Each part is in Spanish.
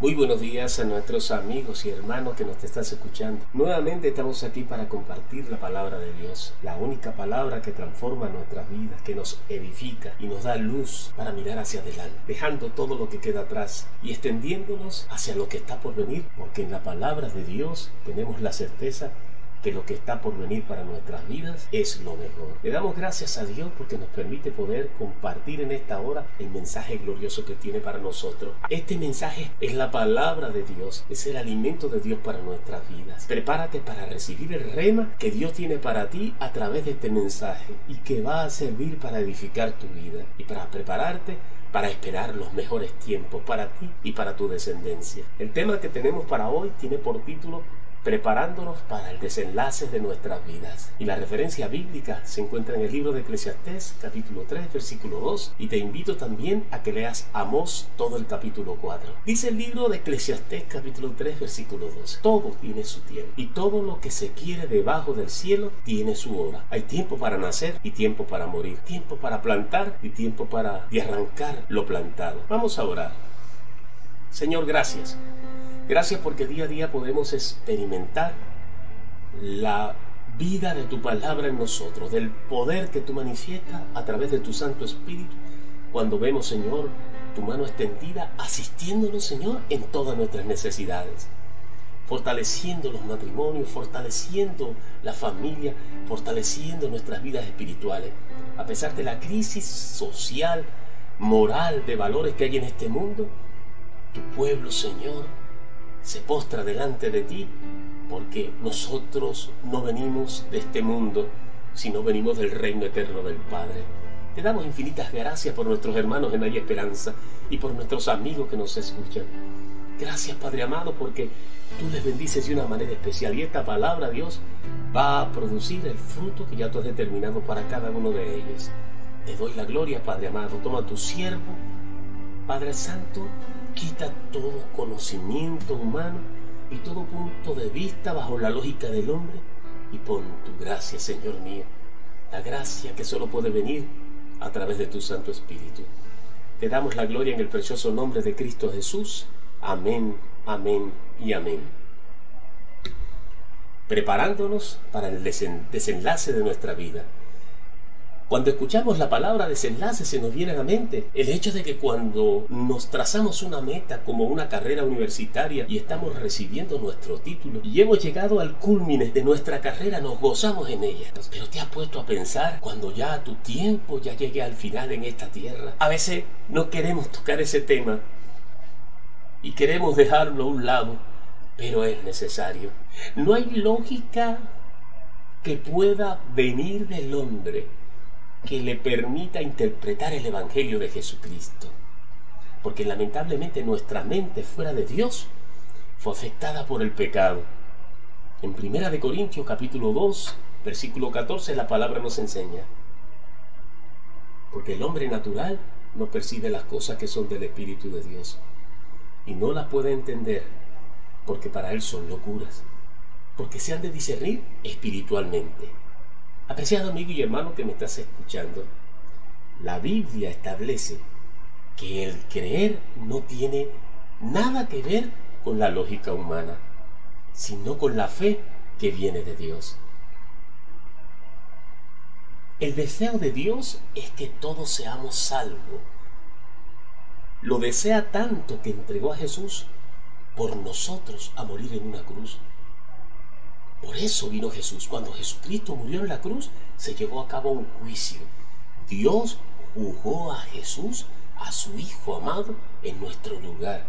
Muy buenos días a nuestros amigos y hermanos que nos estás escuchando. Nuevamente estamos aquí para compartir la palabra de Dios, la única palabra que transforma nuestras vidas, que nos edifica y nos da luz para mirar hacia adelante, dejando todo lo que queda atrás y extendiéndonos hacia lo que está por venir, porque en la palabra de Dios tenemos la certeza que lo que está por venir para nuestras vidas es lo mejor. Le damos gracias a Dios porque nos permite poder compartir en esta hora el mensaje glorioso que tiene para nosotros. Este mensaje es la palabra de Dios, es el alimento de Dios para nuestras vidas. Prepárate para recibir el rema que Dios tiene para ti a través de este mensaje y que va a servir para edificar tu vida y para prepararte para esperar los mejores tiempos para ti y para tu descendencia. El tema que tenemos para hoy tiene por título preparándonos para el desenlace de nuestras vidas. Y la referencia bíblica se encuentra en el libro de Eclesiastés, capítulo 3, versículo 2, y te invito también a que leas Amós todo el capítulo 4. Dice el libro de Eclesiastés, capítulo 3, versículo 2, todo tiene su tiempo, y todo lo que se quiere debajo del cielo tiene su hora. Hay tiempo para nacer y tiempo para morir, tiempo para plantar y tiempo para arrancar lo plantado. Vamos a orar. Señor, gracias Gracias porque día a día podemos experimentar la vida de tu palabra en nosotros, del poder que tú manifiestas a través de tu Santo Espíritu, cuando vemos, Señor, tu mano extendida, asistiéndonos, Señor, en todas nuestras necesidades, fortaleciendo los matrimonios, fortaleciendo la familia, fortaleciendo nuestras vidas espirituales, a pesar de la crisis social, moral, de valores que hay en este mundo, tu pueblo, Señor, se postra delante de ti, porque nosotros no venimos de este mundo, sino venimos del reino eterno del Padre. Te damos infinitas gracias por nuestros hermanos en Hay Esperanza y por nuestros amigos que nos escuchan. Gracias Padre amado porque tú les bendices de una manera especial y esta palabra Dios va a producir el fruto que ya tú has determinado para cada uno de ellos. Te doy la gloria Padre amado. Toma tu siervo, Padre Santo, Quita todo conocimiento humano y todo punto de vista bajo la lógica del hombre y pon tu gracia, Señor mío, la gracia que solo puede venir a través de tu Santo Espíritu. Te damos la gloria en el precioso nombre de Cristo Jesús. Amén, amén y amén. Preparándonos para el desenlace de nuestra vida. Cuando escuchamos la palabra desenlace se nos viene a la mente el hecho de que cuando nos trazamos una meta como una carrera universitaria y estamos recibiendo nuestro título y hemos llegado al culmine de nuestra carrera, nos gozamos en ella. Pero te has puesto a pensar cuando ya tu tiempo ya llegue al final en esta tierra. A veces no queremos tocar ese tema y queremos dejarlo a un lado, pero es necesario. No hay lógica que pueda venir del hombre que le permita interpretar el Evangelio de Jesucristo. Porque lamentablemente nuestra mente fuera de Dios fue afectada por el pecado. En Primera de Corintios capítulo 2, versículo 14 la palabra nos enseña. Porque el hombre natural no percibe las cosas que son del Espíritu de Dios y no las puede entender porque para él son locuras, porque se han de discernir espiritualmente. Apreciado amigo y hermano que me estás escuchando, la Biblia establece que el creer no tiene nada que ver con la lógica humana, sino con la fe que viene de Dios. El deseo de Dios es que todos seamos salvos. Lo desea tanto que entregó a Jesús por nosotros a morir en una cruz. Por eso vino Jesús. Cuando Jesucristo murió en la cruz, se llevó a cabo un juicio. Dios juzgó a Jesús, a su Hijo amado, en nuestro lugar.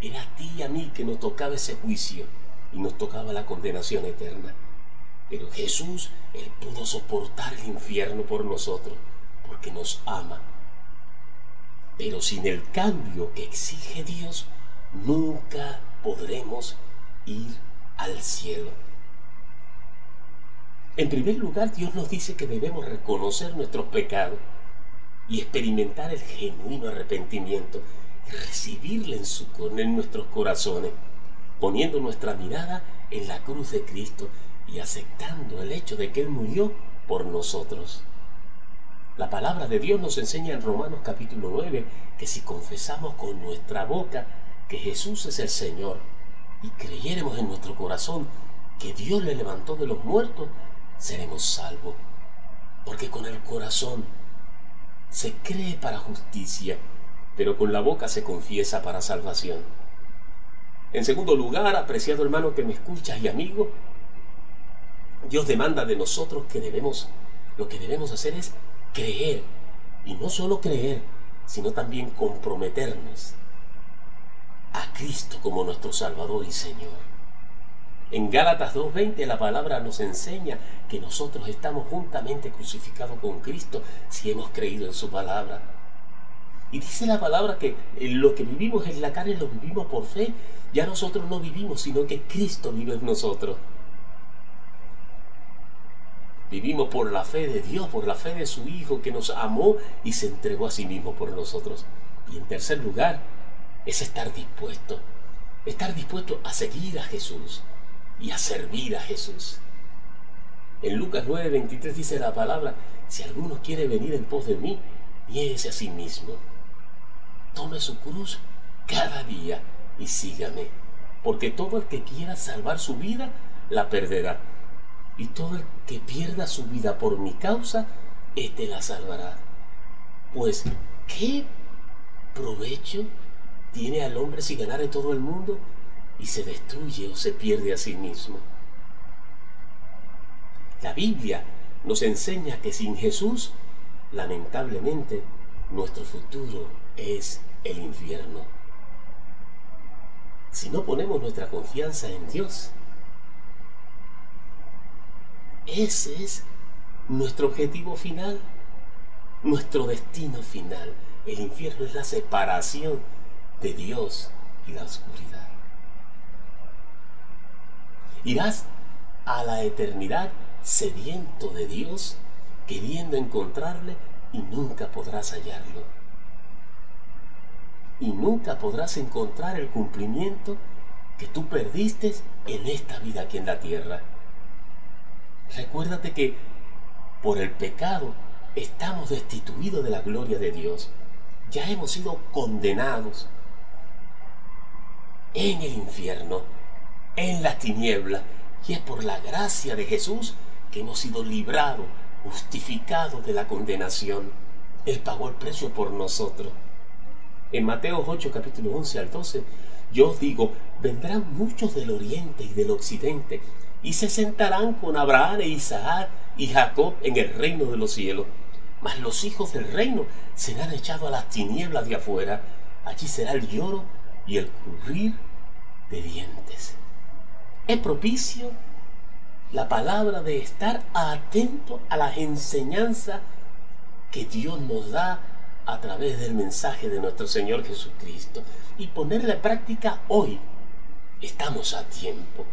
Era a ti y a mí que nos tocaba ese juicio y nos tocaba la condenación eterna. Pero Jesús, Él pudo soportar el infierno por nosotros, porque nos ama. Pero sin el cambio que exige Dios, nunca podremos ir al cielo. En primer lugar, Dios nos dice que debemos reconocer nuestros pecados y experimentar el genuino arrepentimiento y recibirle en, su, nuestros corazones, poniendo nuestra mirada en la cruz de Cristo y aceptando el hecho de que Él murió por nosotros. La palabra de Dios nos enseña en Romanos capítulo 9 que si confesamos con nuestra boca que Jesús es el Señor y creyéremos en nuestro corazón que Dios le levantó de los muertos, seremos salvos. Porque con el corazón se cree para justicia, pero con la boca se confiesa para salvación. En segundo lugar, apreciado hermano que me escuchas y amigo, Dios demanda de nosotros que debemos, lo que debemos hacer es creer, y no solo creer, sino también comprometernos a Cristo como nuestro Salvador y Señor. En Gálatas 2.20 la palabra nos enseña que nosotros estamos juntamente crucificados con Cristo si hemos creído en su palabra. Y dice la palabra que lo que vivimos en la carne lo vivimos por fe. Ya nosotros no vivimos, sino que Cristo vive en nosotros. Vivimos por la fe de Dios, por la fe de su Hijo que nos amó y se entregó a sí mismo por nosotros. Y en tercer lugar, es estar dispuesto, estar dispuesto a seguir a Jesús y a servir a Jesús. En Lucas 9:23 dice la palabra, si alguno quiere venir en pos de mí, niéguese a sí mismo. Tome su cruz cada día y sígame, porque todo el que quiera salvar su vida, la perderá. Y todo el que pierda su vida por mi causa, éste la salvará. Pues, ¿qué provecho tiene al hombre si ganare todo el mundo y se destruye o se pierde a sí mismo. La Biblia nos enseña que sin Jesús, lamentablemente, nuestro futuro es el infierno. Si no ponemos nuestra confianza en Dios, ese es nuestro objetivo final, nuestro destino final. El infierno es la separación de Dios y la oscuridad. Irás a la eternidad sediento de Dios, queriendo encontrarle y nunca podrás hallarlo. Y nunca podrás encontrar el cumplimiento que tú perdiste en esta vida aquí en la tierra. Recuérdate que por el pecado estamos destituidos de la gloria de Dios. Ya hemos sido condenados en el infierno, en la tiniebla, y es por la gracia de Jesús que hemos sido librados, justificados de la condenación. Él pagó el precio por nosotros. En Mateo 8, capítulo 11 al 12, yo os digo, vendrán muchos del oriente y del occidente, y se sentarán con Abraham e Isaac y Jacob en el reino de los cielos. Mas los hijos del reino serán echados a las tinieblas de afuera. Allí será el lloro y el crujir de dientes. Es propicio la palabra de estar atento a las enseñanzas que Dios nos da a través del mensaje de nuestro Señor Jesucristo y ponerla práctica hoy. Estamos a tiempo.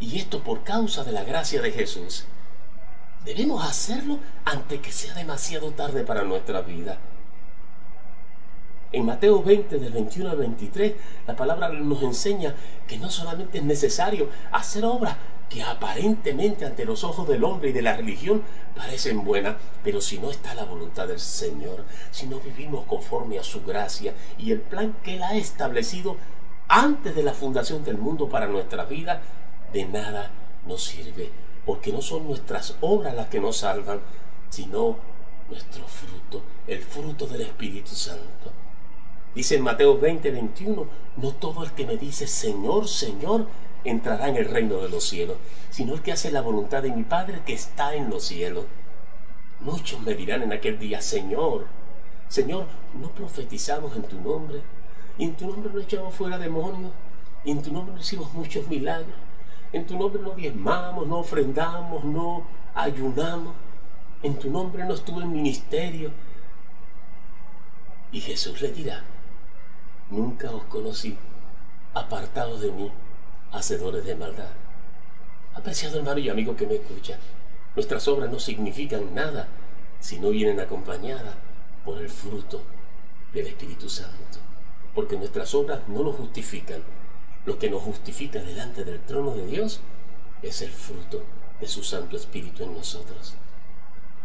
Y esto por causa de la gracia de Jesús. Debemos hacerlo antes que sea demasiado tarde para nuestra vida. En Mateo 20, del 21 al 23, la palabra nos enseña que no solamente es necesario hacer obras que aparentemente ante los ojos del hombre y de la religión parecen buenas, pero si no está la voluntad del Señor, si no vivimos conforme a su gracia y el plan que Él ha establecido antes de la fundación del mundo para nuestra vida, de nada nos sirve, porque no son nuestras obras las que nos salvan, sino nuestro fruto, el fruto del Espíritu Santo. Dice en Mateo 20, 21, no todo el que me dice Señor, Señor, entrará en el reino de los cielos, sino el que hace la voluntad de mi Padre que está en los cielos. Muchos me dirán en aquel día, Señor, Señor, no profetizamos en tu nombre, y en tu nombre no echamos fuera demonios, y en tu nombre no hicimos muchos milagros, en tu nombre no diezmamos, no ofrendamos, no ayunamos, en tu nombre no estuvo en ministerio. Y Jesús le dirá, nunca os conocí, apartados de mí, hacedores de maldad. Apreciado hermano y amigo que me escucha, nuestras obras no significan nada si no vienen acompañadas por el fruto del Espíritu Santo, porque nuestras obras no lo justifican. Lo que nos justifica delante del trono de Dios es el fruto de su Santo Espíritu en nosotros.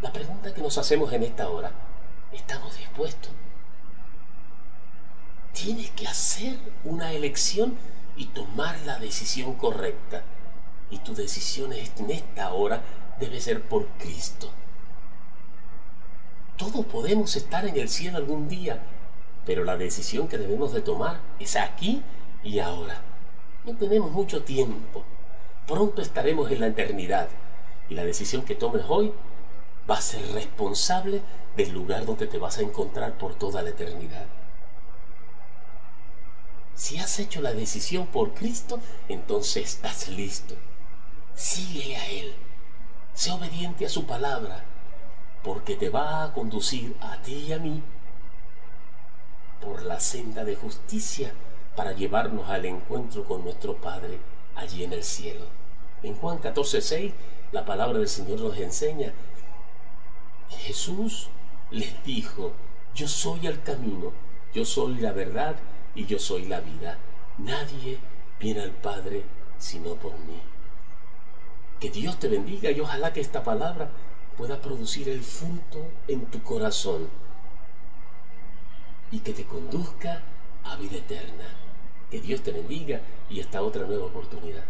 La pregunta que nos hacemos en esta hora, ¿estamos dispuestos? Tienes que hacer una elección y tomar la decisión correcta. Y tu decisión en esta hora debe ser por Cristo. Todos podemos estar en el cielo algún día, pero la decisión que debemos de tomar es aquí y ahora. No tenemos mucho tiempo. Pronto estaremos en la eternidad y la decisión que tomes hoy va a ser responsable del lugar donde te vas a encontrar por toda la eternidad. Si has hecho la decisión por Cristo, entonces estás listo. Síguele a Él. Sé obediente a su palabra, porque te va a conducir a ti y a mí por la senda de justicia para llevarnos al encuentro con nuestro Padre allí en el cielo. En Juan 14, 6, la palabra del Señor nos enseña, Jesús les dijo, yo soy el camino, yo soy la verdad y yo soy la vida. Nadie viene al Padre sino por mí. Que Dios te bendiga y ojalá que esta palabra pueda producir el fruto en tu corazón y que te conduzca a vida eterna. Que Dios te bendiga y hasta otra nueva oportunidad.